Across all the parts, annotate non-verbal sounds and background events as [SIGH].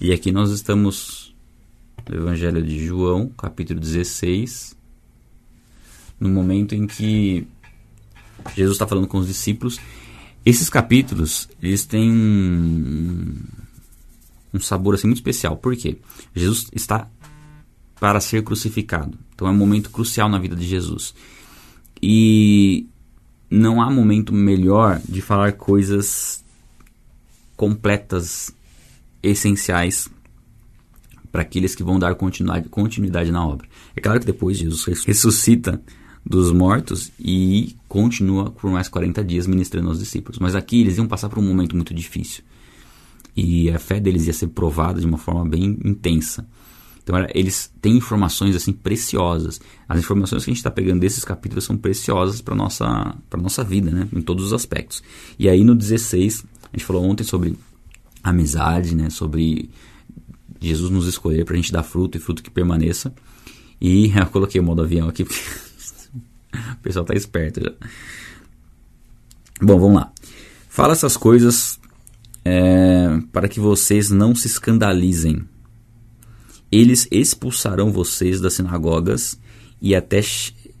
E aqui nós estamos no Evangelho de João, capítulo 16, no momento em que Jesus está falando com os discípulos. Esses capítulos, eles têm um, sabor assim muito especial. Por quê? Jesus está para ser crucificado. Então é um momento crucial na vida de Jesus. E não há momento melhor de falar coisas completas, essenciais para aqueles que vão dar continuidade, na obra. É claro que depois Jesus ressuscita dos mortos e continua por mais 40 dias ministrando aos discípulos. Mas aqui eles iam passar por um momento muito difícil. E a fé deles ia ser provada de uma forma bem intensa. Então eles têm informações assim preciosas. As informações que a gente está pegando desses capítulos são preciosas para nossa para nossa vida, né? Em todos os aspectos. E aí no 16 a gente falou ontem sobre amizade, né? Sobre Jesus nos escolher para a gente dar fruto e fruto que permaneça. E [LAUGHS] eu coloquei o modo avião aqui porque [LAUGHS] o pessoal tá esperto já. Bom, vamos lá. Fala essas coisas é, para que vocês não se escandalizem. Eles expulsarão vocês das sinagogas e até,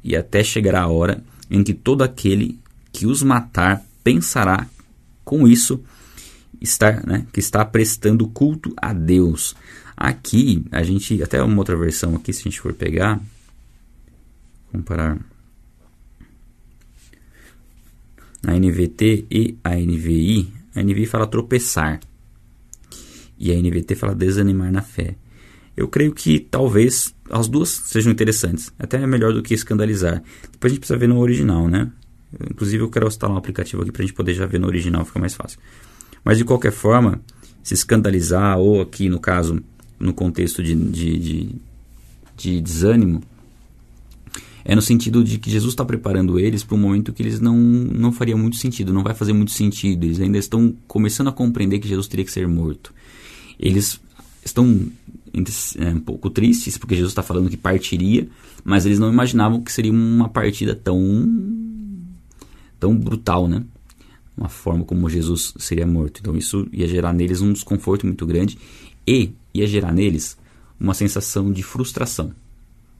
e até chegará a hora em que todo aquele que os matar pensará com isso estar, né, que está prestando culto a Deus. Aqui, a gente, até uma outra versão aqui, se a gente for pegar, comparar a NVT e a NVI, a NVI fala tropeçar e a NVT fala desanimar na fé. Eu creio que talvez as duas sejam interessantes, até melhor do que escandalizar. Depois a gente precisa ver no original, né? Inclusive eu quero instalar um aplicativo aqui para a gente poder já ver no original, fica mais fácil. Mas de qualquer forma, se escandalizar, ou aqui no caso, no contexto de, de, de, de desânimo, é no sentido de que Jesus está preparando eles para um momento que eles não, não faria muito sentido, não vai fazer muito sentido. Eles ainda estão começando a compreender que Jesus teria que ser morto. Eles estão é, um pouco tristes porque Jesus está falando que partiria, mas eles não imaginavam que seria uma partida tão tão brutal, né? Uma forma como Jesus seria morto. Então isso ia gerar neles um desconforto muito grande e ia gerar neles uma sensação de frustração.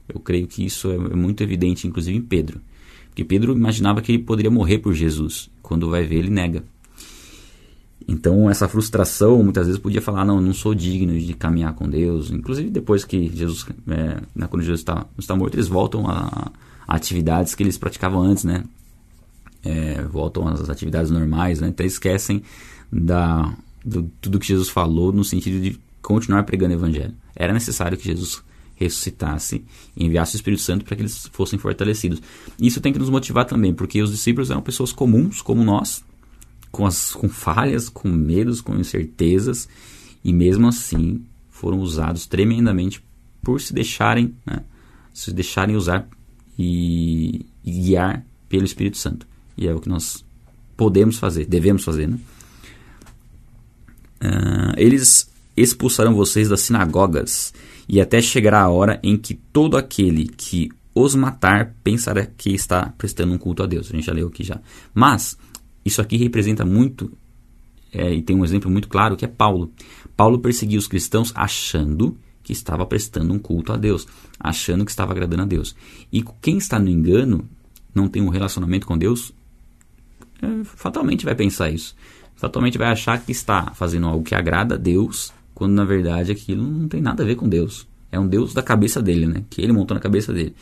Eu creio que isso é, é muito evidente, inclusive em Pedro. Porque Pedro imaginava que ele poderia morrer por Jesus. Quando vai ver, ele nega. Então, essa frustração, muitas vezes, podia falar: não, não sou digno de caminhar com Deus. Inclusive, depois que Jesus, é, né, quando Jesus está, está morto, eles voltam a, a, atividades que eles praticavam antes, né? É, voltam às atividades normais, né? Então, esquecem da, do, tudo que Jesus falou no sentido de continuar pregando o evangelho. Era necessário que Jesus ressuscitasse e enviasse o Espírito Santo para que eles fossem fortalecidos. Isso tem que nos motivar também, porque os discípulos eram pessoas comuns, como nós, com, as, com falhas, com medos, com incertezas, e mesmo assim foram usados tremendamente por se deixarem, né, se deixarem usar e, e, guiar pelo Espírito Santo. E é o que nós podemos fazer, devemos fazer. Né? Uh, eles expulsarão vocês das sinagogas e até chegará a hora em que todo aquele que os matar pensará que está prestando um culto a Deus. A gente já leu aqui já. Mas isso aqui representa muito é, e tem um exemplo muito claro que é Paulo. Paulo perseguia os cristãos achando que estava prestando um culto a Deus, achando que estava agradando a Deus. E quem está no engano, não tem um relacionamento com Deus, fatalmente vai pensar isso. Fatalmente vai achar que está fazendo algo que agrada a Deus quando na verdade aquilo não tem nada a ver com Deus. É um Deus da cabeça dele, né? Que ele montou na cabeça dele.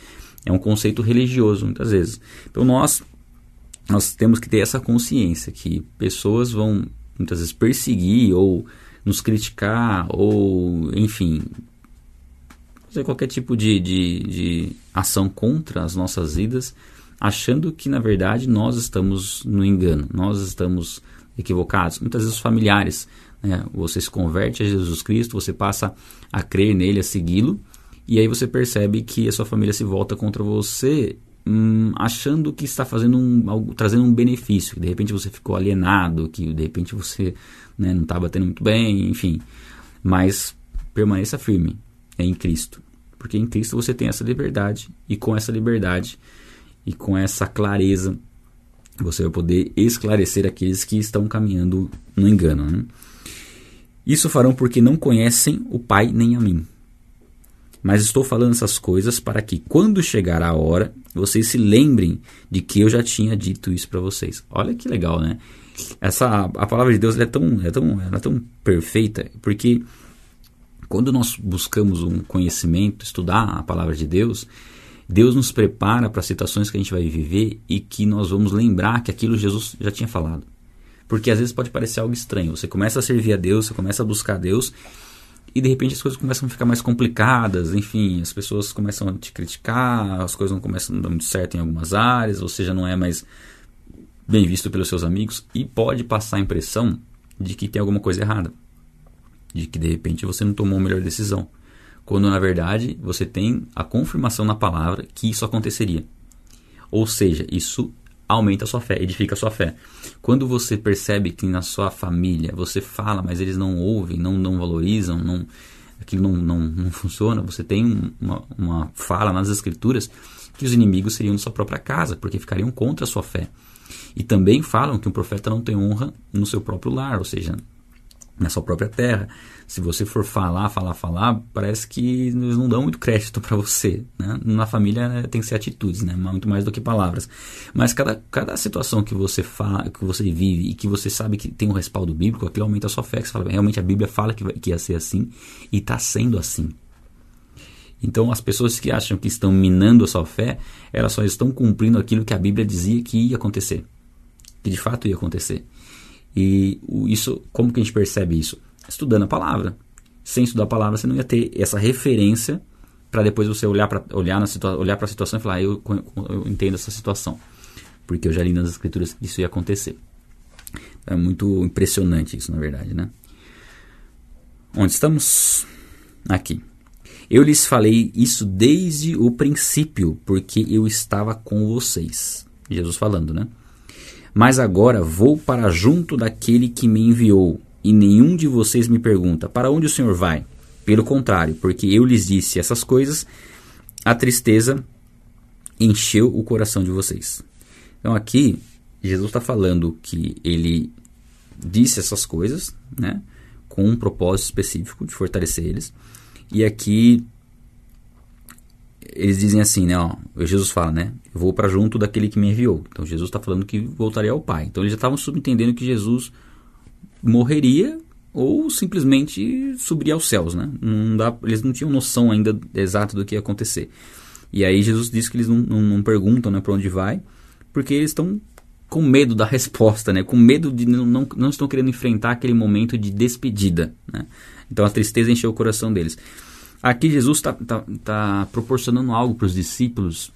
É um conceito religioso, muitas vezes. Então nós, nós temos que ter essa consciência que pessoas vão muitas vezes perseguir ou nos criticar ou, enfim, fazer qualquer tipo de, de, de ação contra as nossas vidas, achando que na verdade nós estamos no engano, nós estamos equivocados. Muitas vezes os familiares né? Você se converte a Jesus Cristo, você passa a crer nele, a segui-lo, e aí você percebe que a sua família se volta contra você hum, achando que está fazendo um, algo, trazendo um benefício, que de repente você ficou alienado, que de repente você né, não está batendo muito bem, enfim. Mas permaneça firme em Cristo, porque em Cristo você tem essa liberdade, e com essa liberdade e com essa clareza você vai poder esclarecer aqueles que estão caminhando no engano. Né? Isso farão porque não conhecem o Pai nem a mim. Mas estou falando essas coisas para que, quando chegar a hora, vocês se lembrem de que eu já tinha dito isso para vocês. Olha que legal, né? Essa, a palavra de Deus é tão, é, tão, é tão perfeita, porque quando nós buscamos um conhecimento, estudar a palavra de Deus, Deus nos prepara para situações que a gente vai viver e que nós vamos lembrar que aquilo Jesus já tinha falado. Porque às vezes pode parecer algo estranho. Você começa a servir a Deus, você começa a buscar a Deus e de repente as coisas começam a ficar mais complicadas, enfim, as pessoas começam a te criticar, as coisas não começam a dar muito certo em algumas áreas, ou seja, não é mais bem visto pelos seus amigos e pode passar a impressão de que tem alguma coisa errada, de que de repente você não tomou a melhor decisão, quando na verdade você tem a confirmação na palavra que isso aconteceria. Ou seja, isso aumenta a sua fé, edifica a sua fé. Quando você percebe que na sua família você fala, mas eles não ouvem, não, não valorizam, não, aquilo não, não, não funciona, você tem uma, uma fala nas escrituras que os inimigos seriam de sua própria casa, porque ficariam contra a sua fé. E também falam que um profeta não tem honra no seu próprio lar, ou seja, na sua própria terra. Se você for falar, falar, falar, parece que eles não dão muito crédito para você. Né? Na família né, tem que ser atitudes, né? muito mais do que palavras. Mas cada, cada situação que você fala, que você vive e que você sabe que tem um respaldo bíblico, aquilo aumenta a sua fé. Que você fala, realmente a Bíblia fala que, vai, que ia ser assim e está sendo assim. Então, as pessoas que acham que estão minando a sua fé, elas só estão cumprindo aquilo que a Bíblia dizia que ia acontecer, que de fato ia acontecer. E isso, como que a gente percebe isso? Estudando a palavra. Sem estudar a palavra, você não ia ter essa referência para depois você olhar para olhar na olhar para a situação e falar, ah, eu, eu entendo essa situação, porque eu já li nas escrituras que isso ia acontecer. É muito impressionante isso, na verdade, né? Onde estamos? Aqui. Eu lhes falei isso desde o princípio, porque eu estava com vocês. Jesus falando, né? Mas agora vou para junto daquele que me enviou, e nenhum de vocês me pergunta: Para onde o Senhor vai? Pelo contrário, porque eu lhes disse essas coisas, a tristeza encheu o coração de vocês. Então aqui, Jesus está falando que ele disse essas coisas, né, com um propósito específico de fortalecer eles. E aqui eles dizem assim, né? Ó, Jesus fala, né? Vou para junto daquele que me enviou. Então Jesus está falando que voltaria ao Pai. Então eles já estavam subentendendo que Jesus morreria ou simplesmente subiria aos céus, né? Não dá, eles não tinham noção ainda exata do que ia acontecer. E aí Jesus diz que eles não, não, não perguntam né, para onde vai, porque eles estão com medo da [LAUGHS] resposta, né? Com medo de não, não, não estão querendo enfrentar aquele momento de despedida, né? Então a tristeza encheu o coração deles. Aqui Jesus está tá, tá proporcionando algo para os discípulos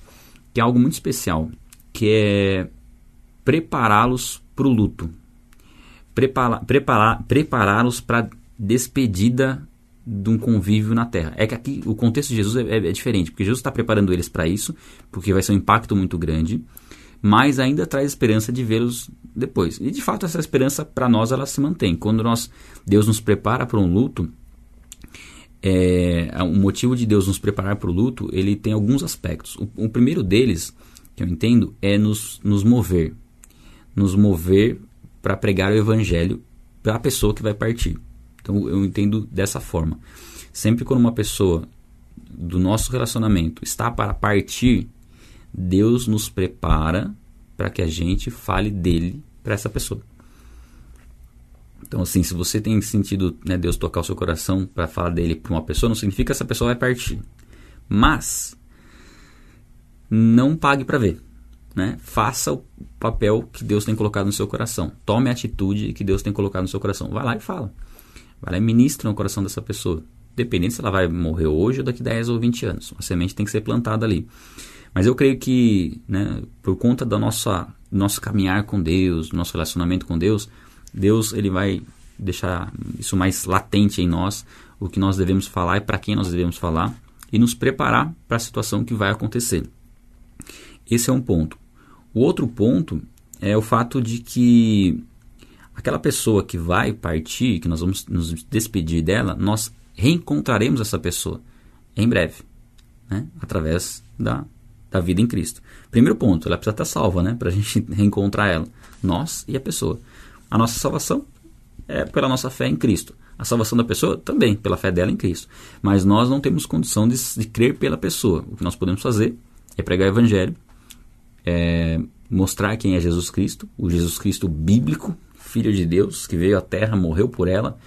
que é algo muito especial, que é prepará-los para o luto, preparar, preparar, prepará-los para despedida de um convívio na Terra. É que aqui o contexto de Jesus é, é, é diferente, porque Jesus está preparando eles para isso, porque vai ser um impacto muito grande, mas ainda traz esperança de vê-los depois. E de fato essa esperança para nós ela se mantém. Quando nós Deus nos prepara para um luto, é, o motivo de Deus nos preparar para o luto, ele tem alguns aspectos. O, o, primeiro deles, que eu entendo, é nos, nos mover. Nos mover para pregar o evangelho para a pessoa que vai partir. Então eu entendo dessa forma. Sempre quando uma pessoa do nosso relacionamento está para partir, Deus nos prepara para que a gente fale dele para essa pessoa. Então, assim, se você tem sentido né, Deus tocar o seu coração para falar dele para uma pessoa, não significa que essa pessoa vai partir. Mas, não pague para ver. Né? Faça o papel que Deus tem colocado no seu coração. Tome a atitude que Deus tem colocado no seu coração. Vai lá e fala. Vai lá e ministra no coração dessa pessoa. Dependendo se ela vai morrer hoje ou daqui 10 ou 20 anos. A semente tem que ser plantada ali. Mas eu creio que, né, por conta do nosso, nosso caminhar com Deus, nosso relacionamento com Deus, Deus ele vai deixar isso mais latente em nós, o que nós devemos falar e para quem nós devemos falar, e nos preparar para a situação que vai acontecer. Esse é um ponto. O outro ponto é o fato de que aquela pessoa que vai partir, que nós vamos nos despedir dela, nós reencontraremos essa pessoa em breve, né? através da, da vida em Cristo. Primeiro ponto, ela precisa estar salva, né? para a [LAUGHS] gente reencontrar ela, nós e a pessoa. A nossa salvação é pela nossa fé em Cristo. A salvação da pessoa também, pela fé dela em Cristo. Mas nós não temos condição de, de crer pela pessoa. O que nós podemos fazer é pregar o evangelho, é mostrar quem é Jesus Cristo, o Jesus Cristo bíblico, Filho de Deus, que veio à Terra, morreu por ela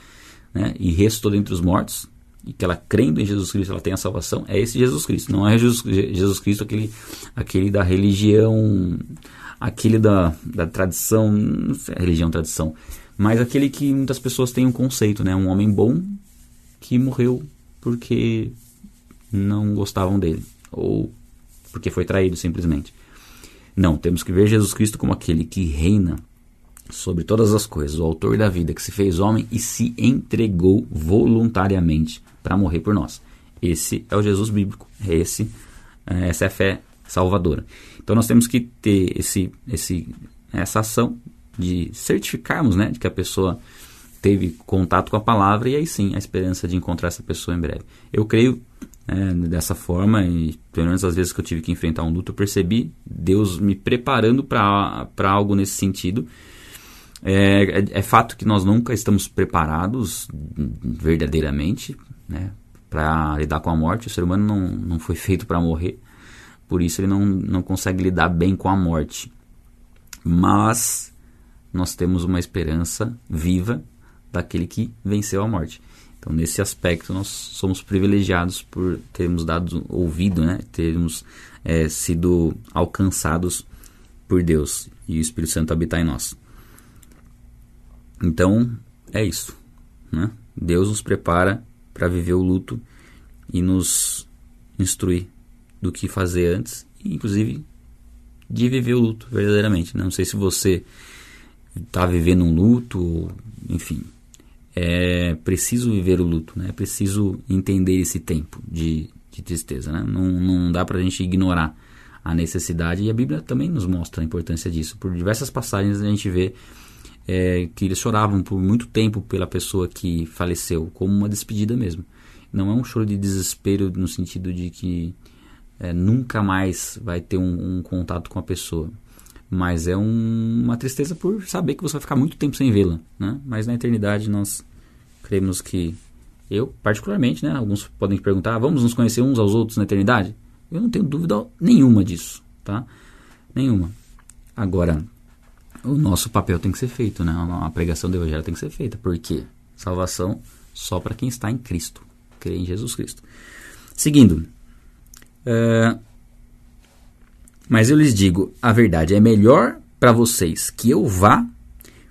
né, e ressuscitou dentre os mortos, e que ela crendo em Jesus Cristo ela tem a salvação, é esse Jesus Cristo. Não é Jesus, Jesus Cristo aquele, aquele da religião, aquele da, da tradição, não sei, religião, tradição, mas aquele que muitas pessoas têm um conceito, né? Um homem bom que morreu porque não gostavam dele, ou porque foi traído simplesmente. Não, temos que ver Jesus Cristo como aquele que reina sobre todas as coisas, o autor da vida que se fez homem e se entregou voluntariamente para morrer por nós. Esse é o Jesus bíblico, é esse, é, essa é a fé salvadora. Então nós temos que ter esse, esse, essa ação de certificarmos né, de que a pessoa teve contato com a palavra e aí sim a esperança de encontrar essa pessoa em breve. Eu creio é, dessa forma e pelo menos as vezes que eu tive que enfrentar um luto eu percebi Deus me preparando para algo nesse sentido é, é, é, fato que nós nunca estamos preparados verdadeiramente né, para lidar com a morte. O ser humano não, não foi feito para morrer, por isso ele não, não consegue lidar bem com a morte. Mas nós temos uma esperança viva daquele que venceu a morte. Então, nesse aspecto, nós somos privilegiados por termos dado ouvido, né? termos é, sido alcançados por Deus e o Espírito Santo habitar em nós. Então, é isso. Né? Deus nos prepara para viver o luto e nos instruir do que fazer antes, inclusive de viver o luto verdadeiramente. Né? Não sei se você está vivendo um luto, enfim. É preciso viver o luto, né? é preciso entender esse tempo de, de tristeza. Né? Não, não dá para a gente ignorar a necessidade, e a Bíblia também nos mostra a importância disso. Por diversas passagens a gente vê é, que eles choravam por muito tempo pela pessoa que faleceu, como uma despedida mesmo. Não é um choro de desespero no sentido de que é, nunca mais vai ter um, um, contato com a pessoa, mas é um, uma tristeza por saber que você vai ficar muito tempo sem vê-la. Né? Mas na eternidade nós cremos que eu, particularmente, né, alguns podem perguntar, vamos nos conhecer uns aos outros na eternidade? Eu não tenho dúvida nenhuma disso, tá? Nenhuma. Agora, o nosso papel tem que ser feito, né? A pregação do evangelho tem que ser feita. Por quê? Salvação só para quem está em Cristo, crê em Jesus Cristo. Seguindo. Uh, mas eu lhes digo, a verdade é melhor para vocês que eu vá,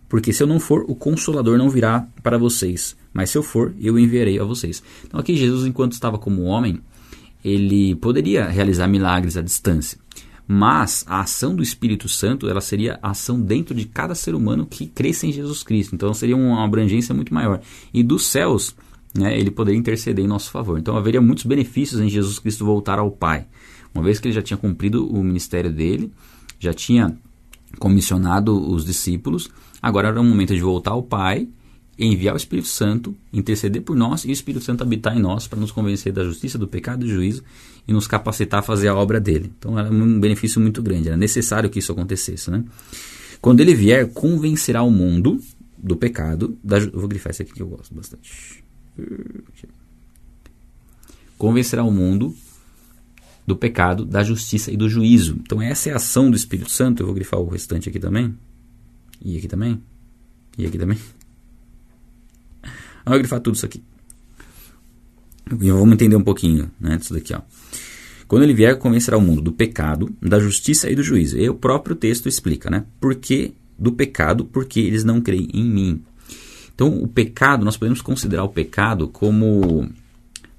porque se eu não for, o Consolador não virá para vocês. Mas se eu for, eu enviarei a vocês. Então aqui Jesus, enquanto estava como homem, ele poderia realizar milagres à distância. Mas a ação do Espírito Santo, ela seria a ação dentro de cada ser humano que cresce em Jesus Cristo. Então seria uma abrangência muito maior. E dos céus, né, ele poderia interceder em nosso favor. Então haveria muitos benefícios em Jesus Cristo voltar ao Pai. Uma vez que ele já tinha cumprido o ministério dele, já tinha comissionado os discípulos, agora era o momento de voltar ao Pai enviar o Espírito Santo, interceder por nós e o Espírito Santo habitar em nós para nos convencer da justiça, do pecado e do juízo e nos capacitar a fazer a obra dele. Então era um benefício muito grande, era necessário que isso acontecesse. Né? Quando ele vier, convencerá o mundo do pecado, da, eu vou grifar esse aqui que eu gosto bastante. Convencerá o mundo do pecado, da justiça e do juízo. Então essa é a ação do Espírito Santo. Eu vou grifar o restante aqui também. E aqui também. E aqui também. Vamos grifar tudo isso aqui. E vamos entender um pouquinho né, disso daqui. Ó. Quando ele vier, convencerá o mundo do pecado, da justiça e do juízo. E o próprio texto explica, né? Por que do pecado? Porque eles não creem em mim. Então, o pecado, nós podemos considerar o pecado como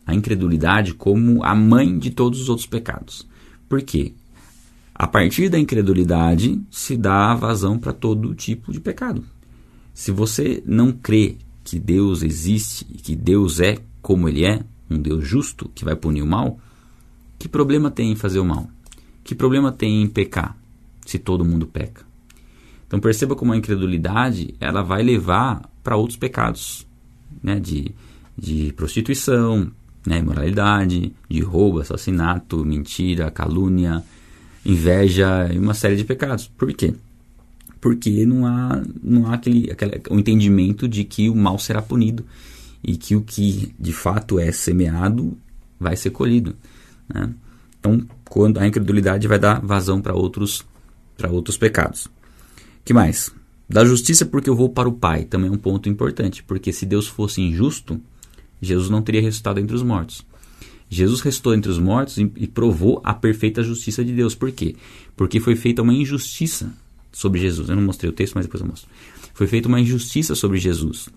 a incredulidade como a mãe de todos os outros pecados. Por quê? A partir da incredulidade se dá vazão para todo tipo de pecado. Se você não crê que Deus existe e que Deus é como Ele é, um Deus justo que vai punir o mal, que problema tem em fazer o mal? Que problema tem em pecar, se todo mundo peca? Então perceba como a incredulidade ela vai levar para outros pecados, né? de, de prostituição, né? imoralidade, de roubo, assassinato, mentira, calúnia, inveja e uma série de pecados. Por quê? porque não há, não há aquele, aquele, o entendimento de que o mal será punido e que o que de fato é semeado vai ser colhido. Né? Então, quando a incredulidade vai dar vazão para outros, para outros pecados. que mais? Da justiça porque eu vou para o Pai, também é um ponto importante, porque se Deus fosse injusto, Jesus não teria ressuscitado entre os mortos. Jesus ressuscitou entre os mortos e, provou a perfeita justiça de Deus. Por quê? Porque foi feita uma injustiça sobre Jesus. Eu não mostrei o texto, mas depois eu mostro. Foi feita uma injustiça sobre Jesus.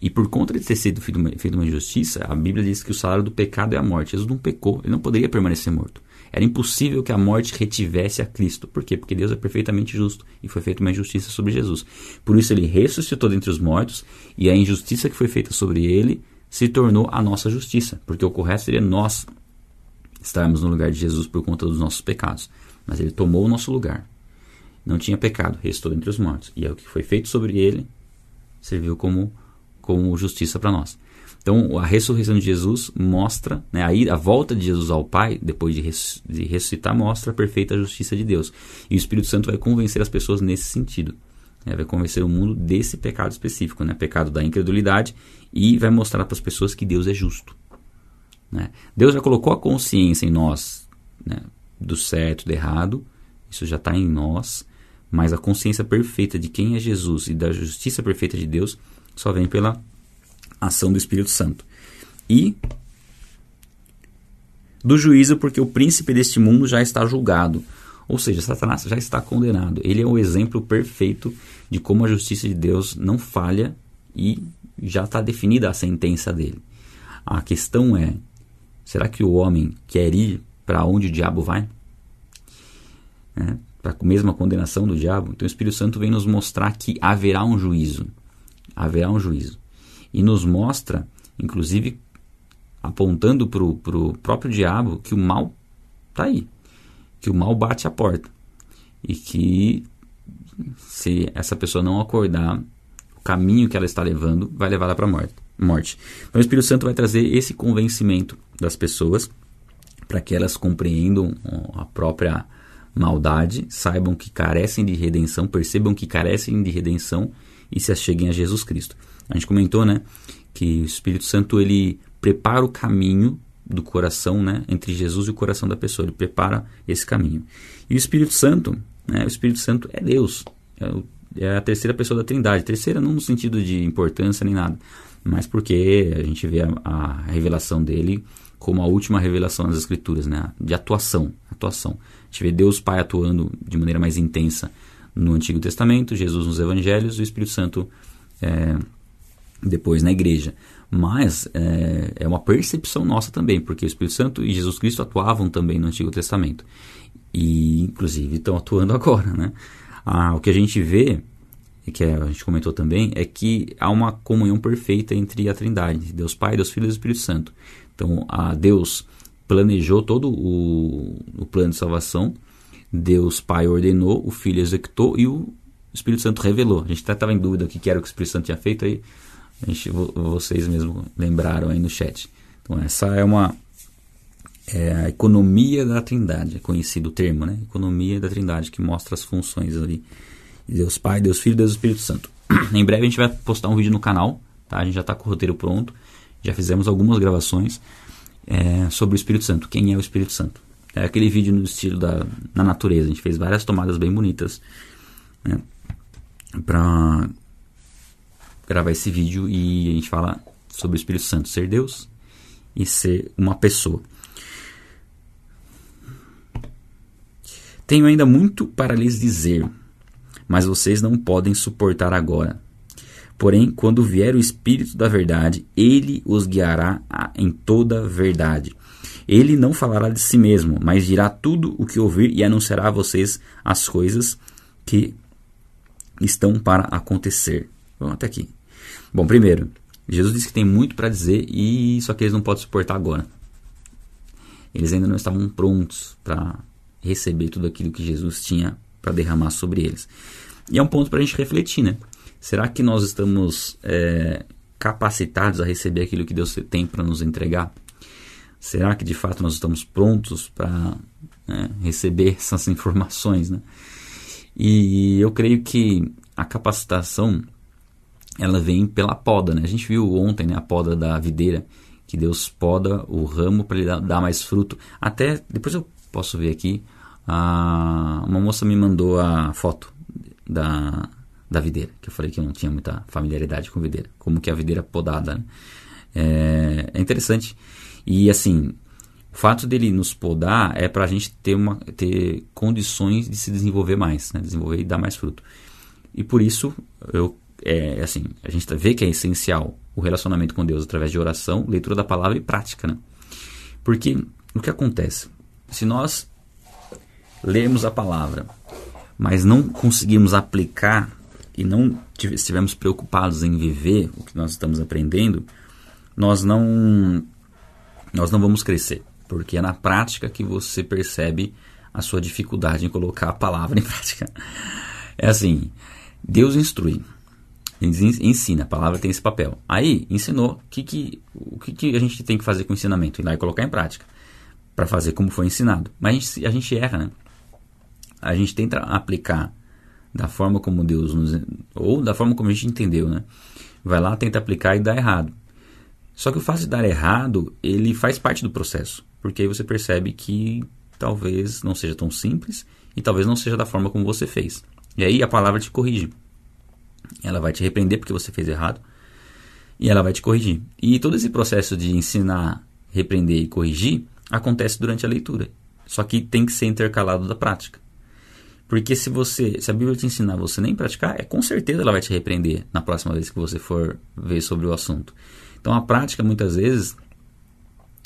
E por conta de ter sido feita uma injustiça, a Bíblia diz que o salário do pecado é a morte. Jesus não pecou, ele não poderia permanecer morto. Era impossível que a morte retivesse a Cristo. Por quê? Porque Deus é perfeitamente justo e foi feita uma injustiça sobre Jesus. Por isso ele ressuscitou dentre os mortos e a injustiça que foi feita sobre ele se tornou a nossa justiça, porque o correto seria nós estarmos no lugar de Jesus por conta dos nossos pecados. Mas ele tomou o nosso lugar. Não tinha pecado, restou entre os mortos. E é o que foi feito sobre ele serviu como, como justiça para nós. Então, a ressurreição de Jesus mostra, né, a, volta de Jesus ao Pai, depois de, res, de ressuscitar, mostra a perfeita justiça de Deus. E o Espírito Santo vai convencer as pessoas nesse sentido. Vai convencer o mundo desse pecado específico, né, pecado da incredulidade e vai mostrar para as pessoas que Deus é justo. Né? Deus já colocou a consciência em nós né, do certo do errado, isso já está em nós, mas a consciência perfeita de quem é Jesus e da justiça perfeita de Deus só vem pela ação do Espírito Santo. E do juízo, porque o príncipe deste mundo já está julgado. Ou seja, Satanás já está condenado. Ele é o exemplo perfeito de como a justiça de Deus não falha e já está definida a sentença dele. A questão é: será que o homem quer ir para onde o diabo vai? É, para a mesma condenação do diabo? Então o Espírito Santo vem nos mostrar que haverá um juízo. Haverá um juízo. E nos mostra, inclusive, apontando para o próprio diabo que o mal está aí. Que o mal bate a porta. E que se essa pessoa não acordar, caminho que ela está levando vai levá-la para a morte. morte. Então o Espírito Santo vai trazer esse convencimento das pessoas para que elas compreendam a própria maldade, saibam que carecem de redenção, percebam que carecem de redenção e se acheguem a Jesus Cristo. A gente comentou, né, que o Espírito Santo ele prepara o caminho do coração, né, entre Jesus e o coração da pessoa. Ele prepara esse caminho. E o Espírito Santo, né, o Espírito Santo é Deus. É é a terceira pessoa da Trindade. Terceira não no sentido de importância nem nada, mas porque a gente vê a, a revelação dele como a última revelação nas Escrituras, né? De atuação, atuação. A gente vê Deus Pai atuando de maneira mais intensa no Antigo Testamento, Jesus nos Evangelhos o Espírito Santo é, depois na Igreja. Mas é, é, uma percepção nossa também, porque o Espírito Santo e Jesus Cristo atuavam também no Antigo Testamento. E, inclusive, estão atuando [LAUGHS] agora, né? Ah, o que a gente vê, que a gente comentou também, é que há uma comunhão perfeita entre a Trindade, Deus Pai, Deus Filho e Espírito Santo. Então, a Deus planejou todo o, o plano de salvação, Deus Pai ordenou, o Filho executou e o Espírito Santo revelou. A gente estava em dúvida o que era o que o Espírito Santo tinha feito aí, gente, vocês mesmo lembraram aí no chat. Então, essa é uma é a economia da Trindade, é conhecido o termo, né? Economia da Trindade, que mostra as funções ali. Deus Pai, Deus Filho, Deus Espírito Santo. [CLEARS THROAT] em breve a gente vai postar um vídeo no canal, tá? A gente já está com o roteiro pronto, já fizemos algumas gravações é, sobre o Espírito Santo. Quem é o Espírito Santo? É aquele vídeo no estilo da na natureza. A gente fez várias tomadas bem bonitas né? para gravar esse vídeo e a gente fala sobre o Espírito Santo, ser Deus e ser uma pessoa. Tenho ainda muito para lhes dizer, mas vocês não podem suportar agora. Porém, quando vier o Espírito da Verdade, ele os guiará em toda a verdade. Ele não falará de si mesmo, mas dirá tudo o que ouvir e anunciará a vocês as coisas que estão para acontecer. Vamos até aqui. Bom, primeiro, Jesus disse que tem muito para dizer e só que eles não podem suportar agora. Eles ainda não estavam prontos para receber tudo aquilo que Jesus tinha para derramar sobre eles. E é um ponto para a gente refletir, né? Será que nós estamos é, capacitados a receber aquilo que Deus tem para nos entregar? Será que de fato nós estamos prontos para né, receber [LAUGHS] essas informações, né? E eu creio que a capacitação ela vem pela poda, né? A gente viu ontem né, a poda da videira, que Deus poda o ramo para ele dar, mais fruto. Até, depois eu posso ver aqui, a, uma moça me mandou a foto da, da videira, que eu falei que eu não tinha muita familiaridade com videira, como que é a videira podada, né? é, é interessante. E assim, o fato dele nos podar é para a gente ter, uma, ter condições de se desenvolver mais, né? desenvolver e dar mais fruto. E por isso, eu, é, assim, a gente vê que é essencial o relacionamento com Deus através de oração, leitura da palavra e prática. Né? Porque o que acontece? Se nós lermos a palavra, mas não conseguimos aplicar e não estivermos preocupados em viver o que nós estamos aprendendo, nós não nós não vamos crescer, porque é na prática que você percebe a sua dificuldade em colocar a palavra em [LAUGHS] prática. É assim, Deus instrui, ensina, a palavra tem esse papel. Aí, ensinou, que que, o que, que a gente tem que fazer com o ensinamento? Ir lá e colocar em prática, para fazer como foi ensinado. Mas a gente, a gente erra, né? A gente tenta aplicar da forma como Deus nos... ou da forma como a gente entendeu, né? Vai lá, tenta aplicar e dá errado. Só que o fato de dar errado, ele faz parte do processo, porque aí você percebe que talvez não seja tão simples e talvez não seja da forma como você fez. E aí a palavra te corrige. Ela vai te repreender porque você fez errado e ela vai te corrigir. E todo esse processo de ensinar, repreender e corrigir acontece durante a leitura. Só que tem que ser intercalado da prática. Porque se você, se a Bíblia te ensinar você nem praticar, é com certeza ela vai te repreender na próxima vez que você for ver sobre o assunto. Então a prática muitas vezes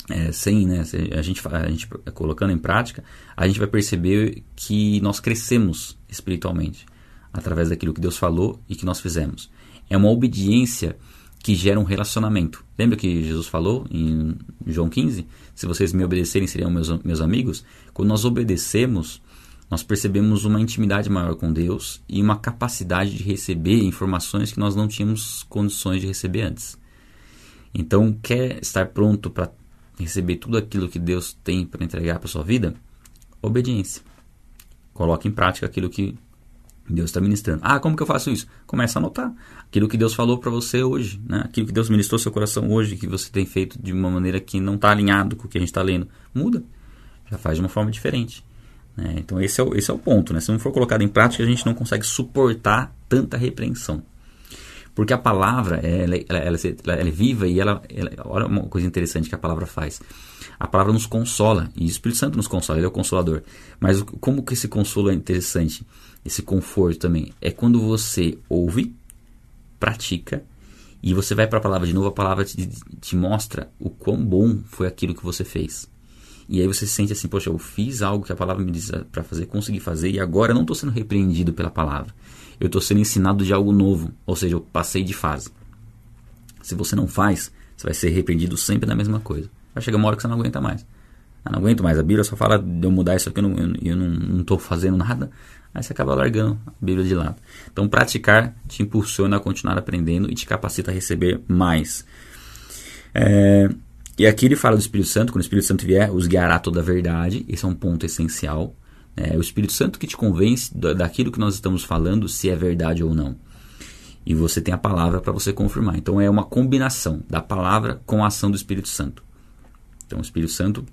é, sem, né, a gente, a gente colocando em prática, a gente vai perceber que nós crescemos espiritualmente através daquilo que Deus falou e que nós fizemos. É uma obediência que gera um relacionamento. Lembra que Jesus falou em João 15? Se vocês me obedecerem, seriam meus, meus amigos. Quando nós obedecemos, nós percebemos uma intimidade maior com Deus e uma capacidade de receber informações que nós não tínhamos condições de receber antes. Então, quer estar pronto para receber tudo aquilo que Deus tem para entregar para sua vida? Obediência. Coloque em prática aquilo que Deus está ministrando. Ah, como que eu faço isso? Começa a anotar aquilo que Deus falou para você hoje, né? aquilo que Deus ministrou seu coração hoje, que você tem feito de uma maneira que não está alinhado com o que a gente está lendo. Muda. Já faz de uma forma diferente. Né? Então, esse é, o, esse é o ponto. Né? Se não for colocado em prática, a gente não consegue suportar tanta repreensão. Porque a palavra, ela, ela, ela, ela é viva e ela, ela, Olha uma coisa interessante que a palavra faz. A palavra nos consola, e o Espírito Santo nos consola, ele é o consolador. Mas como que esse consolo é interessante? Esse conforto também. É quando você ouve, pratica, e você vai para a palavra de novo, a palavra te, te mostra o quão bom foi aquilo que você fez. E aí você se sente assim, poxa, eu fiz algo que a palavra me diz para fazer, consegui fazer, e agora eu não estou sendo repreendido pela palavra eu estou sendo ensinado de algo novo, ou seja, eu passei de fase. Se você não faz, você vai ser repreendido sempre na mesma coisa. Vai chegar uma hora que você não aguenta mais. Eu não aguento mais, a Bíblia só fala de eu mudar isso aqui, não, eu não estou fazendo nada. Aí você acaba largando a Bíblia de lado. Então, praticar te impulsiona a continuar aprendendo e te capacita a receber mais. É, e aqui ele fala do Espírito Santo, quando o Espírito Santo vier, os guiará toda a verdade. Esse é um ponto essencial. É o Espírito Santo que te convence daquilo que nós estamos falando, se é verdade ou não. E você tem a palavra para você confirmar. Então é uma combinação da palavra com a ação do Espírito Santo. Então o Espírito Santo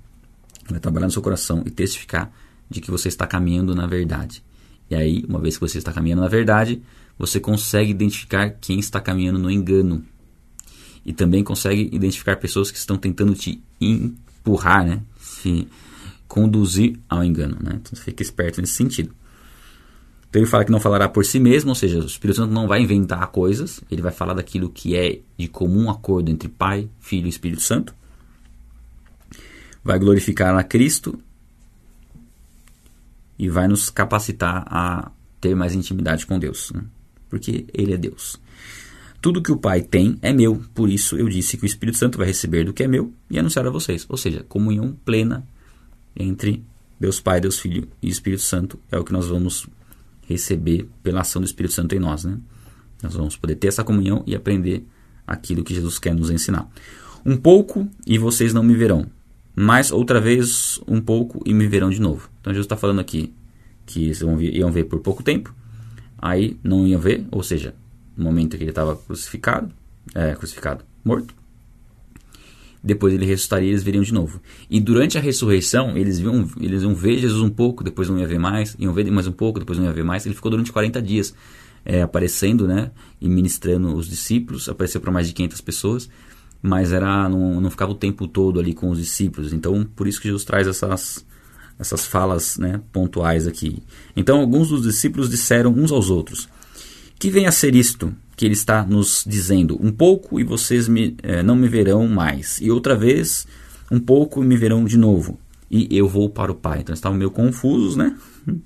vai trabalhar no seu coração e testificar de que você está caminhando na verdade. E aí, uma vez que você está caminhando na verdade, você consegue identificar quem está caminhando no engano. E também consegue identificar pessoas que estão tentando te empurrar, né? Se, conduzir ao engano. Né? Então fica esperto nesse sentido. Então ele fala que não falará por si mesmo, ou seja, o Espírito Santo não vai inventar coisas, ele vai falar daquilo que é de comum acordo entre Pai, Filho e Espírito Santo. Vai glorificar a Cristo e vai nos capacitar a ter mais intimidade com Deus, né? porque Ele é Deus. Tudo que o Pai tem é meu, por isso eu disse que o Espírito Santo vai receber do que é meu e anunciar a vocês. Ou seja, comunhão plena entre Deus Pai, Deus Filho e Espírito Santo é o que nós vamos receber pela ação do Espírito Santo em nós, né? Nós vamos poder ter essa comunhão e aprender aquilo que Jesus quer nos ensinar. Um pouco e vocês não me verão, mas outra vez um pouco e me verão de novo. Então Jesus está falando aqui que iam ver por pouco tempo, aí não iam ver, ou seja, no momento que ele estava crucificado, é, crucificado, morto. Depois ele ressuscitaria e eles veriam de novo. E durante a ressurreição, eles viam, eles iam ver Jesus um pouco, depois não ia ver mais, iam ver mais um pouco, depois não ia ver mais. Ele ficou durante 40 dias é, aparecendo, né, e ministrando os discípulos, apareceu para mais de 500 pessoas, mas era não, não ficava o tempo todo ali com os discípulos. Então, por isso que Jesus traz essas essas falas, né, pontuais aqui. Então, alguns dos discípulos disseram uns aos outros: Que vem a ser isto que ele está nos dizendo? Um pouco e vocês me, é, não me verão mais, e outra vez um pouco e me verão de novo, e eu vou para o Pai. Então, estavam meio confusos, né? [LAUGHS]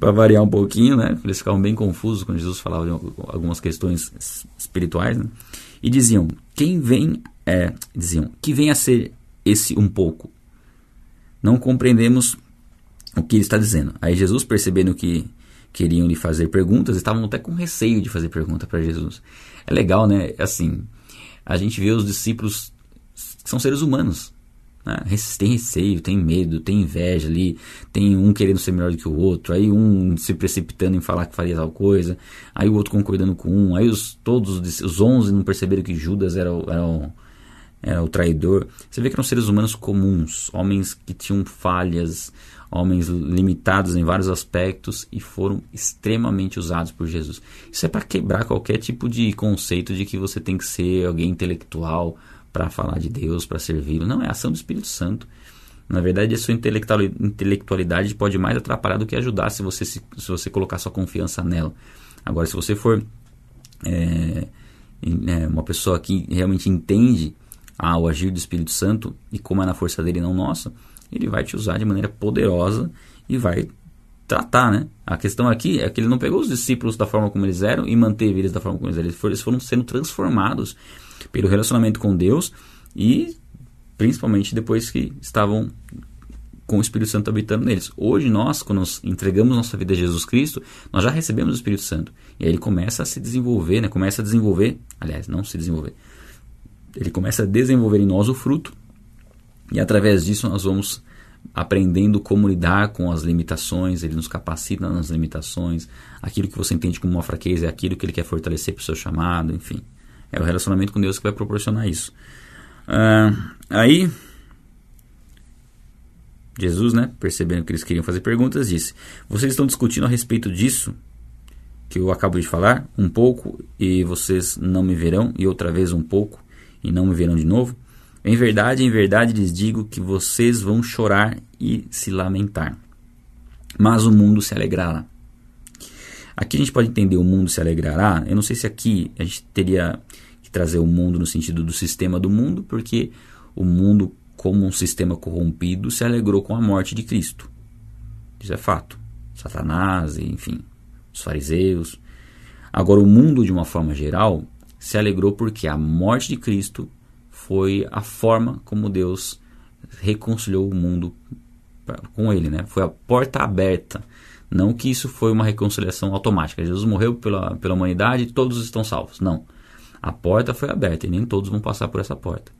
para variar um pouquinho, né? Eles ficavam bem confusos quando Jesus falava de algumas questões espirituais, né? E diziam: Quem vem, é, diziam, que vem a ser esse um pouco? Não compreendemos o que ele está dizendo. Aí Jesus, percebendo que queriam lhe fazer perguntas, estavam até com receio de fazer pergunta para Jesus. É legal, né? Assim, a gente vê os discípulos que são seres humanos. Né? Tem receio, tem medo, tem inveja ali, tem um querendo ser melhor do que o outro, aí um se precipitando em falar que faria tal coisa, aí o outro concordando com um, aí os, todos os onze não perceberam que Judas era, era, o, era o traidor. Você vê que eram seres humanos comuns, homens que tinham falhas, homens limitados em vários aspectos e foram extremamente usados por Jesus. Isso é para quebrar qualquer tipo de conceito de que você tem que ser alguém intelectual, para falar de Deus, para servi-lo. Não, é a ação do Espírito Santo. Na verdade, a sua intelectualidade pode mais atrapalhar do que ajudar se você, se, se você colocar sua confiança nela. Agora, se você for é, é, uma pessoa que realmente entende ah, o agir do Espírito Santo e como é na força dele não nossa, ele vai te usar de maneira poderosa e vai tratar, né? A questão aqui é que ele não pegou os discípulos da forma como eles eram e manteve eles da forma como eles eram. Eles foram, eles foram sendo transformados pelo relacionamento com Deus e principalmente depois que estavam com o Espírito Santo habitando neles. Hoje nós, quando nós entregamos nossa vida a Jesus Cristo, nós já recebemos o Espírito Santo. E aí ele começa a se desenvolver, né? começa a desenvolver, aliás, não se desenvolver, ele começa a desenvolver em nós o fruto, e através disso nós vamos aprendendo como lidar com as limitações, ele nos capacita nas limitações, aquilo que você entende como uma fraqueza é aquilo que ele quer fortalecer para o seu chamado, enfim. É o relacionamento com Deus que vai proporcionar isso. Uh, aí, Jesus, né, percebendo que eles queriam fazer perguntas, disse: Vocês estão discutindo a respeito disso que eu acabo de falar, um pouco e vocês não me verão, e outra vez um pouco e não me verão de novo? Em verdade, em verdade lhes digo que vocês vão chorar e se lamentar, mas o mundo se alegrará. Aqui a gente pode entender o mundo se alegrará. Eu não sei se aqui a gente teria que trazer o mundo no sentido do sistema do mundo, porque o mundo, como um sistema corrompido, se alegrou com a morte de Cristo. Isso é fato. Satanás, enfim, os fariseus. Agora, o mundo, de uma forma geral, se alegrou porque a morte de Cristo foi a forma como Deus reconciliou o mundo com ele, né? Foi a porta aberta não que isso foi uma reconciliação automática. Jesus morreu pela, pela humanidade e todos estão salvos. Não. A porta foi aberta e nem todos vão passar por essa porta.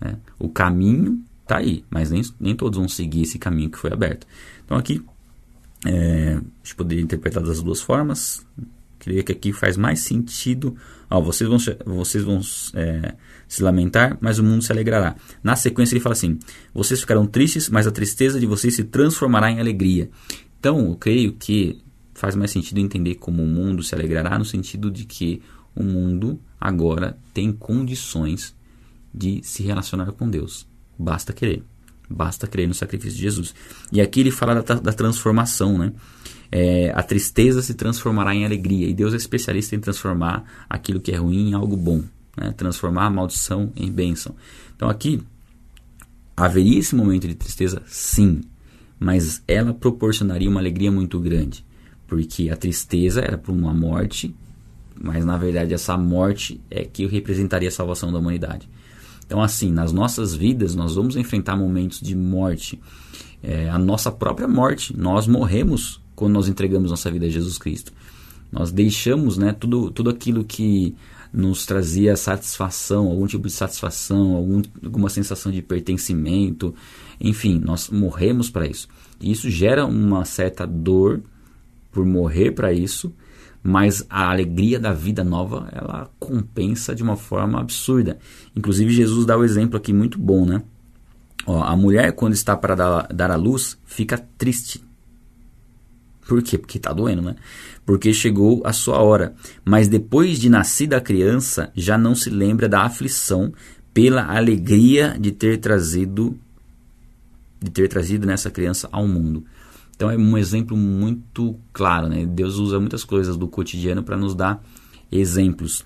Né? O caminho está aí, mas nem, nem todos vão seguir esse caminho que foi aberto. Então aqui é, a gente poderia interpretar das duas formas. Creio que aqui faz mais sentido. Ó, vocês vão, vocês vão é, se lamentar, mas o mundo se alegrará. Na sequência ele fala assim: Vocês ficarão tristes, mas a tristeza de vocês se transformará em alegria. Então, eu creio que faz mais sentido entender como o mundo se alegrará no sentido de que o mundo agora tem condições de se relacionar com Deus. Basta querer. Basta crer no sacrifício de Jesus. E aqui ele fala da, da transformação, né? É, a tristeza se transformará em alegria. E Deus é especialista em transformar aquilo que é ruim em algo bom. Né? Transformar a maldição em bênção. Então aqui, haveria esse momento de tristeza? Sim mas ela proporcionaria uma alegria muito grande, porque a tristeza era por uma morte, mas na verdade essa morte é que representaria a salvação da humanidade. Então, assim, nas nossas vidas nós vamos enfrentar momentos de morte, é, a nossa própria morte. Nós morremos quando nós entregamos nossa vida a Jesus Cristo. Nós deixamos, né, tudo, tudo aquilo que nos trazia satisfação, algum tipo de satisfação, algum, alguma sensação de pertencimento, enfim, nós morremos para isso. E isso gera uma certa dor por morrer para isso, mas a alegria da vida nova ela compensa de uma forma absurda. Inclusive Jesus dá o um exemplo aqui muito bom, né? Ó, a mulher quando está para dar, dar à luz fica triste. Por quê? Porque está doendo, né? Porque chegou a sua hora. Mas depois de nascida a criança, já não se lembra da aflição pela alegria de ter trazido de ter trazido nessa criança ao mundo. Então é um exemplo muito claro, né? Deus usa muitas coisas do cotidiano para nos dar exemplos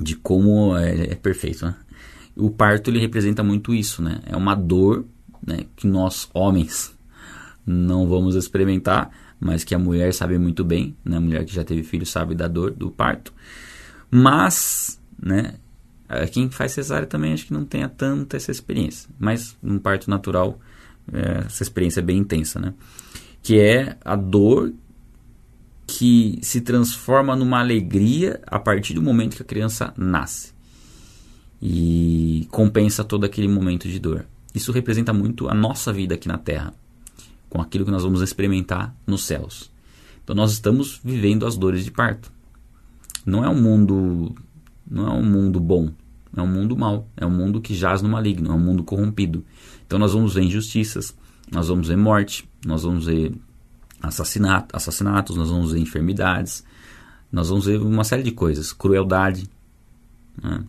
de como é, é, perfeito, né? O parto ele representa muito isso, né? É uma dor, né, que nós homens não vamos experimentar, mas que a mulher sabe muito bem, né? A mulher que já teve filho sabe da dor do parto. Mas, né, quem faz cesárea também acho que não tenha tanta essa experiência, mas um parto natural é, essa experiência é bem intensa, né? Que é a dor que se transforma numa alegria a partir do momento que a criança nasce e compensa todo aquele momento de dor. Isso representa muito a nossa vida aqui na Terra, com aquilo que nós vamos experimentar nos céus. Então nós estamos vivendo as dores de parto. Não é um mundo, não é um mundo bom, é um mundo mau, é um mundo que jaz no maligno, é um mundo corrompido. Então nós vamos ver injustiças, nós vamos ver morte, nós vamos ver assassinato, assassinatos, nós vamos ver enfermidades, nós vamos ver uma série de coisas, crueldade, né?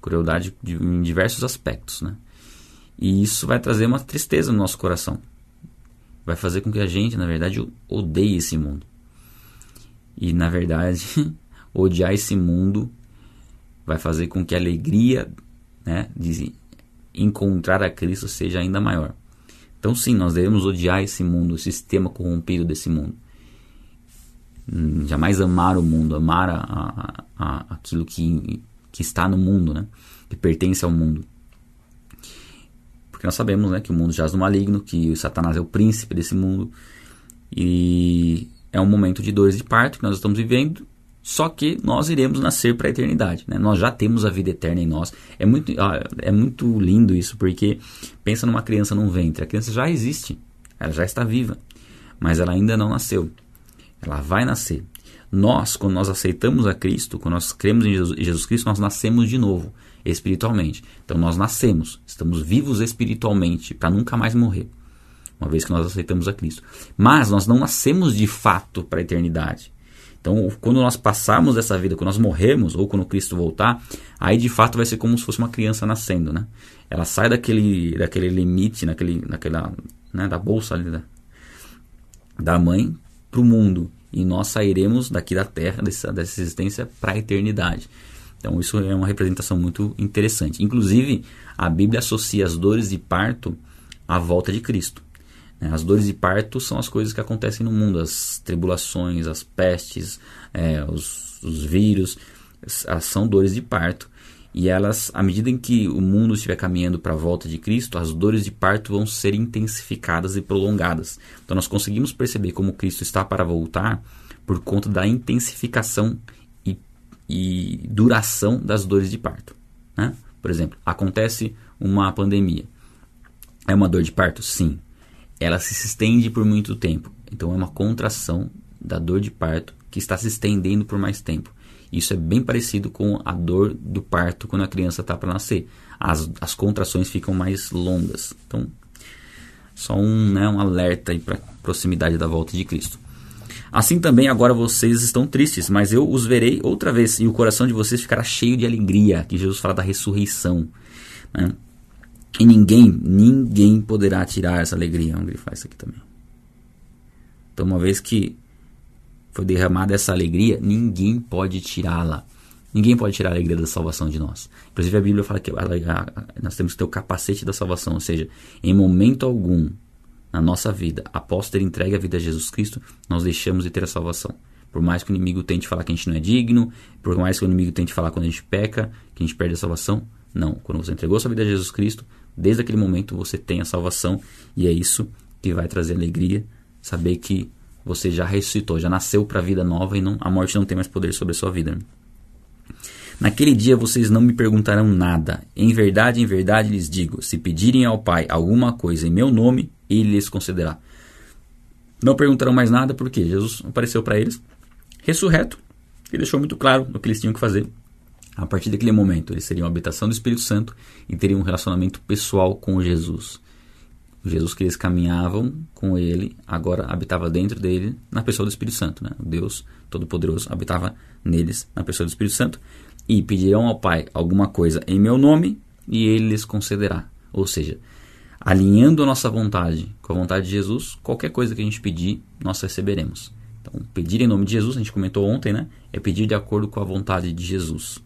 crueldade de, em diversos aspectos, né? E isso vai trazer uma tristeza no nosso coração, vai fazer com que a gente, na verdade, odeie esse mundo. E na verdade, [LAUGHS] odiar esse mundo vai fazer com que a alegria, né, de encontrar a Cristo seja ainda maior. Então, sim, nós devemos odiar esse mundo, o sistema corrompido desse mundo. Hum, jamais amar o mundo, amar a, a, a, aquilo que, que está no mundo, né? que pertence ao mundo. Porque nós sabemos né, que o mundo jaz no maligno, que o Satanás é o príncipe desse mundo. E é um momento de dores de parto que nós estamos vivendo só que nós iremos nascer para a eternidade. Né? Nós já temos a vida eterna em nós. É muito, é muito lindo isso, porque pensa numa criança num ventre. A criança já existe, ela já está viva, mas ela ainda não nasceu. Ela vai nascer. Nós, quando nós aceitamos a Cristo, quando nós cremos em Jesus Cristo, nós nascemos de novo, espiritualmente. Então nós nascemos, estamos vivos espiritualmente para nunca mais morrer uma vez que nós aceitamos a Cristo. Mas nós não nascemos de fato para a eternidade. Então, quando nós passarmos essa vida, quando nós morrermos, ou quando Cristo voltar, aí de fato vai ser como se fosse uma criança nascendo, né? Ela sai daquele, daquele limite, naquele, naquela, né, da bolsa ali da, da mãe para o mundo. E nós sairemos daqui da terra, dessa, dessa existência, para a eternidade. Então, isso é uma representação muito interessante. Inclusive, a Bíblia associa as dores de parto à volta de Cristo. Né? As dores de parto são as coisas que acontecem no mundo, as tribulações, as pestes, é, os, os vírus, são dores de parto. E elas, à medida em que o mundo estiver caminhando para a volta de Cristo, as dores de parto vão ser intensificadas e prolongadas. Então nós conseguimos perceber como Cristo está para voltar por conta da intensificação e, duração das dores de parto. Né? Por exemplo, acontece uma pandemia. É uma dor de parto? Sim ela se estende por muito tempo. Então é uma contração da dor de parto que está se estendendo por mais tempo. Isso é bem parecido com a dor do parto quando a criança está para nascer. As, as contrações ficam mais longas. Então, só um, né, um alerta para proximidade da volta de Cristo. Assim também agora vocês estão tristes, mas eu os verei outra vez e o coração de vocês ficará cheio de alegria. Que Jesus fala da ressurreição. Né? E ninguém, ninguém poderá tirar essa alegria. Vamos grifar isso aqui também. Então, uma vez que foi derramada essa alegria, ninguém pode tirá-la. Ninguém pode tirar a alegria da salvação de nós. Inclusive, a Bíblia fala que nós temos que ter o capacete da salvação. Ou seja, em momento algum na nossa vida, após ter entregue a vida a Jesus Cristo, nós deixamos de ter a salvação. Por mais que o inimigo tente falar que a gente não é digno, por mais que o inimigo tente falar quando a gente peca, que a gente perde a salvação, não. Quando você entregou sua vida a Jesus Cristo, Desde aquele momento você tem a salvação e é isso que vai trazer alegria, saber que você já ressuscitou, já nasceu para a vida nova e não, a morte não tem mais poder sobre a sua vida. Naquele dia vocês não me perguntarão nada. Em verdade, em verdade lhes digo: se pedirem ao Pai alguma coisa em meu nome, ele lhes concederá. Não perguntarão mais nada porque Jesus apareceu para eles, ressurreto, ele deixou muito claro o que eles tinham que fazer. A partir daquele momento, eles seriam a habitação do Espírito Santo e teriam um relacionamento pessoal com Jesus. O Jesus que eles caminhavam com ele, agora habitava dentro dele, na pessoa do Espírito Santo. Né? Deus Todo-Poderoso habitava neles, na pessoa do Espírito Santo. E pedirão ao Pai alguma coisa em meu nome, e ele lhes concederá. Ou seja, alinhando a nossa vontade com a vontade de Jesus, qualquer coisa que a gente pedir, nós receberemos. Então, pedir em nome de Jesus, a gente comentou ontem, né? É pedir de acordo com a vontade de Jesus.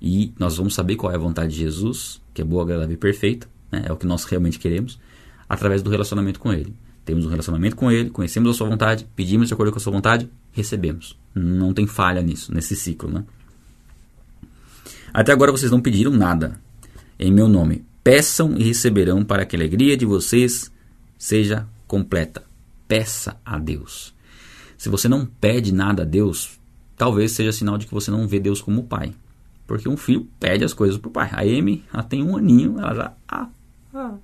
E nós vamos saber qual é a vontade de Jesus, que é boa, agradável e perfeita, né? é o que nós realmente queremos, através do relacionamento com Ele. Temos um relacionamento com Ele, conhecemos a Sua vontade, pedimos de acordo com a Sua vontade, recebemos. Não tem falha nisso, nesse ciclo, né? Até agora vocês não pediram nada em meu nome. Peçam e receberão para que a alegria de vocês seja completa. Peça a Deus. Se você não pede nada a Deus, talvez seja sinal de que você não vê Deus como Pai. Porque um filho pede as coisas pro pai. A Amy, ela tem um aninho, ela já. Ah, ah,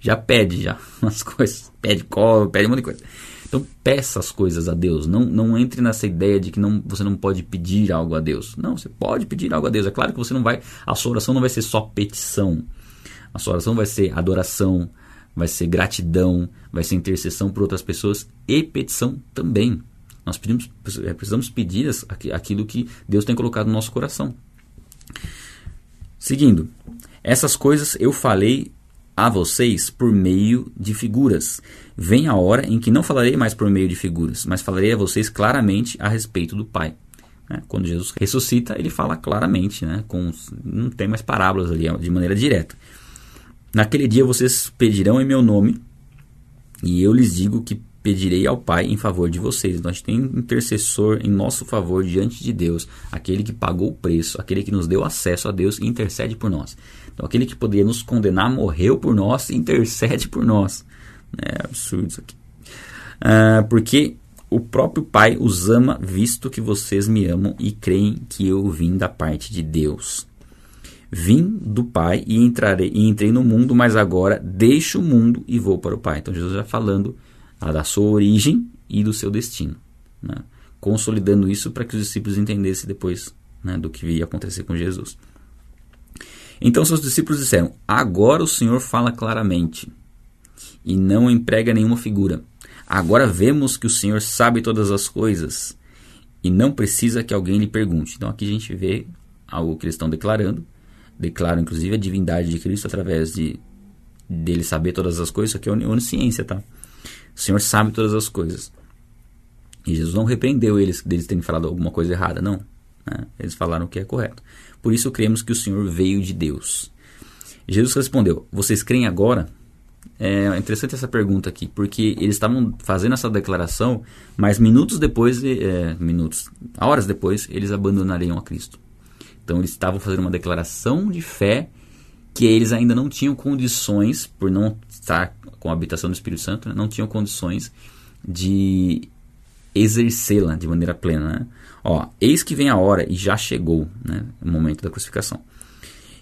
já pede já [LAUGHS] as coisas. Pede colo, pede um monte de coisa. Então peça as coisas a Deus. Não, não entre nessa ideia de que não, você não pode pedir algo a Deus. Não, você pode pedir algo a Deus. É claro que você não vai. A sua oração não vai ser só petição. A sua oração vai ser adoração, vai ser gratidão, vai ser intercessão por outras pessoas e petição também. Nós pedimos, precisamos pedir aquilo que Deus tem colocado no nosso coração. Seguindo, essas coisas eu falei a vocês por meio de figuras. Vem a hora em que não falarei mais por meio de figuras, mas falarei a vocês claramente a respeito do Pai. Né? Quando Jesus ressuscita, ele fala claramente, né? Com, não tem mais parábolas ali, de maneira direta. Naquele dia vocês pedirão em meu nome, e eu lhes digo que pedirei ao Pai em favor de vocês. Nós tem intercessor em nosso favor diante de Deus, aquele que pagou o preço, aquele que nos deu acesso a Deus e intercede por nós. Então, aquele que poderia nos condenar morreu por nós e intercede por nós. É absurdo isso aqui. Ah, porque o próprio Pai os ama, visto que vocês me amam e creem que eu vim da parte de Deus. Vim do Pai e entrarei e entrei no mundo, mas agora deixo o mundo e vou para o Pai. Então Jesus já falando da sua origem e do seu destino, né? consolidando isso para que os discípulos entendessem depois né, do que ia acontecer com Jesus. Então seus discípulos disseram: Agora o Senhor fala claramente e não emprega nenhuma figura. Agora vemos que o Senhor sabe todas as coisas e não precisa que alguém lhe pergunte. Então aqui a gente vê algo que eles estão declarando. Declaram inclusive a divindade de Cristo através de dele saber todas as coisas. Isso aqui é onisciência, tá? O Senhor sabe todas as coisas. E Jesus não repreendeu eles deles terem falado alguma coisa errada, não. Né? Eles falaram o que é correto. Por isso cremos que o Senhor veio de Deus. Jesus respondeu: Vocês creem agora? É interessante essa pergunta aqui, porque eles estavam fazendo essa declaração, mas minutos depois, é, minutos, horas depois, eles abandonariam a Cristo. Então eles estavam fazendo uma declaração de fé que eles ainda não tinham condições, por não estar com a habitação do Espírito Santo, né, não tinham condições de exercê-la de maneira plena. Né? Ó, eis que vem a hora, e já chegou né, o momento da crucificação,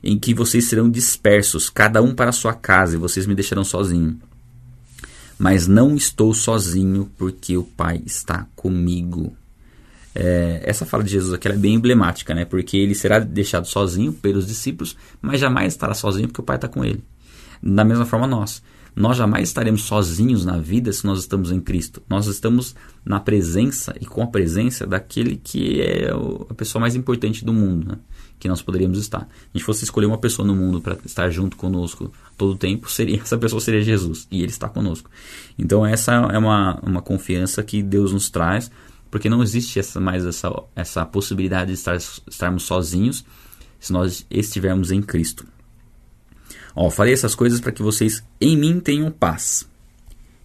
em que vocês serão dispersos, cada um para a sua casa, e vocês me deixarão sozinho. Mas não estou sozinho, porque o Pai está comigo. É, essa fala de Jesus aqui é bem emblemática, né? Porque ele será deixado sozinho pelos discípulos, mas jamais estará sozinho porque o Pai está com ele. Da mesma forma nós. Nós jamais estaremos sozinhos na vida se nós estamos em Cristo. Nós estamos na presença e com a presença daquele que é a pessoa mais importante do mundo, né? que nós poderíamos estar. Se a gente fosse escolher uma pessoa no mundo para estar junto conosco todo o tempo, seria [LAUGHS] essa pessoa seria Jesus e ele está conosco. Então essa é uma, uma confiança que Deus nos traz porque não existe essa, mais essa, essa possibilidade de estar, estarmos sozinhos se nós estivermos em Cristo. Ó, falei essas coisas para que vocês em mim tenham paz.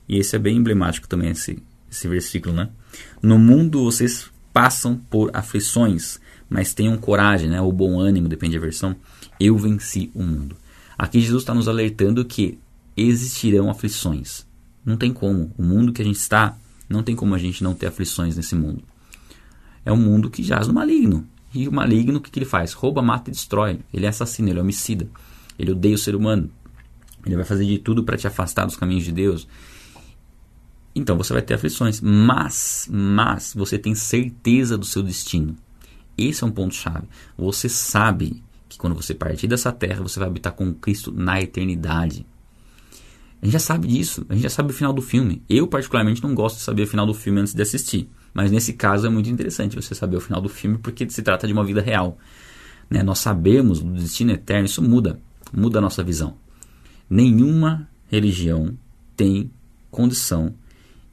E esse é bem emblemático também, esse, esse versículo, né? No mundo vocês passam por aflições, mas tenham coragem, né? Ou bom ânimo, depende da versão. Eu venci o mundo. Aqui Jesus está nos alertando que existirão aflições. Não tem como. O mundo que a gente está não tem como a gente não ter aflições nesse mundo. É um mundo que jaz no maligno. E o maligno, o que, que ele faz? Rouba, mata e destrói. Ele é assassino, ele é homicida. Ele odeia o ser humano. Ele vai fazer de tudo para te afastar dos caminhos de Deus. então você vai ter aflições, mas, mas você tem certeza do seu destino. Esse é um ponto chave. Você sabe que quando você partir dessa terra, você vai habitar com Cristo na eternidade. A gente já sabe disso, a gente já sabe o final do filme. Eu, particularmente, não gosto de saber o final do filme antes de assistir. Mas nesse caso é muito interessante você saber o final do filme porque se trata de uma vida real. Né? Nós sabemos do destino eterno, isso muda, muda a nossa visão. Nenhuma religião tem condição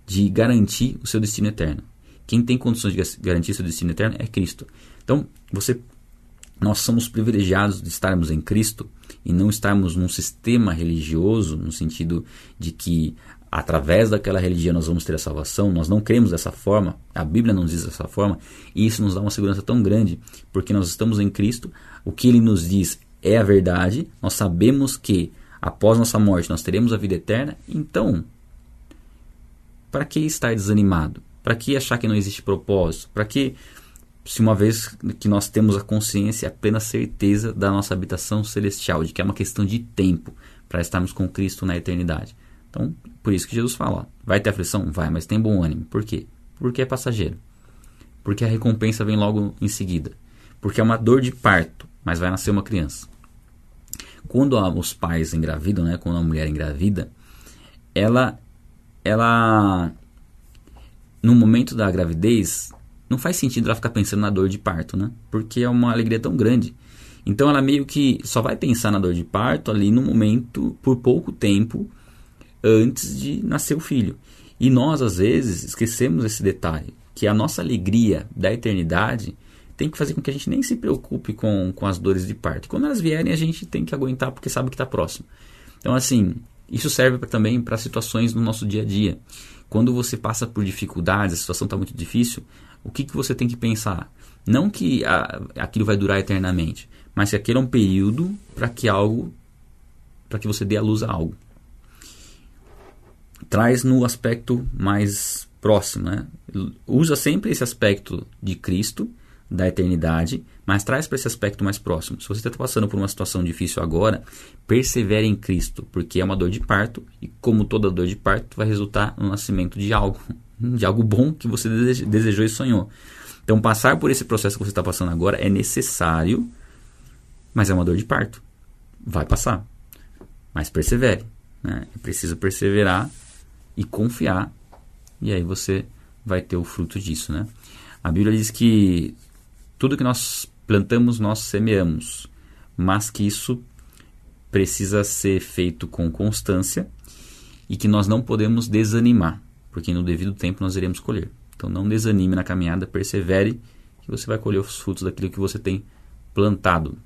de garantir o seu destino eterno. Quem tem condições de garantir seu destino eterno é Cristo. Então, você nós somos privilegiados de estarmos em Cristo e não estarmos num sistema religioso, no sentido de que através daquela religião nós vamos ter a salvação. Nós não cremos dessa forma, a Bíblia não diz dessa forma, e isso nos dá uma segurança tão grande, porque nós estamos em Cristo, o que ele nos diz é a verdade, nós sabemos que após nossa morte nós teremos a vida eterna, então, para que estar desanimado? Para que achar que não existe propósito? Para que, se uma vez que nós temos a consciência, a plena certeza da nossa habitação celestial, de que é uma questão de tempo para estarmos com Cristo na eternidade? Então, por isso que Jesus fala: vai ter aflição? Vai, mas tem bom ânimo. Por quê? Porque é passageiro. Porque a recompensa vem logo em seguida. Porque é uma dor de parto, mas vai nascer uma criança. Quando os pais engravidam, né, quando a mulher engravida, ela, ela, no momento da gravidez, não faz sentido ela ficar pensando na dor de parto, né? Porque é uma alegria tão grande. Então ela meio que só vai pensar na dor de parto ali no momento, por pouco tempo, antes de nascer o filho. E nós, às vezes, esquecemos esse detalhe, que a nossa alegria da eternidade tem que fazer com que a gente nem se preocupe com, com as dores de parto. Quando elas vierem, a gente tem que aguentar porque sabe que está próximo. Então, assim, isso serve pra, também para situações no nosso dia a dia. Quando você passa por dificuldades, a situação está muito difícil, o que, que você tem que pensar? Não que a, aquilo vai durar eternamente, mas que aquele é um período para que algo, para que você dê a luz a algo traz no aspecto mais próximo. Né? Usa sempre esse aspecto de Cristo, da eternidade, mas traz para esse aspecto mais próximo. Se você está passando por uma situação difícil agora, persevere em Cristo, porque é uma dor de parto e, como toda dor de parto, vai resultar no nascimento de algo, de algo bom que você desejou e sonhou. Então, passar por esse processo que você está passando agora é necessário, mas é uma dor de parto. Vai passar, mas persevere. Né? É preciso perseverar e confiar, e aí você vai ter o fruto disso, né? A Bíblia diz que tudo que nós plantamos, nós semeamos, mas que isso precisa ser feito com constância e que nós não podemos desanimar, porque no devido tempo nós iremos colher. Então não desanime na caminhada, persevere que você vai colher os frutos daquilo que você tem plantado.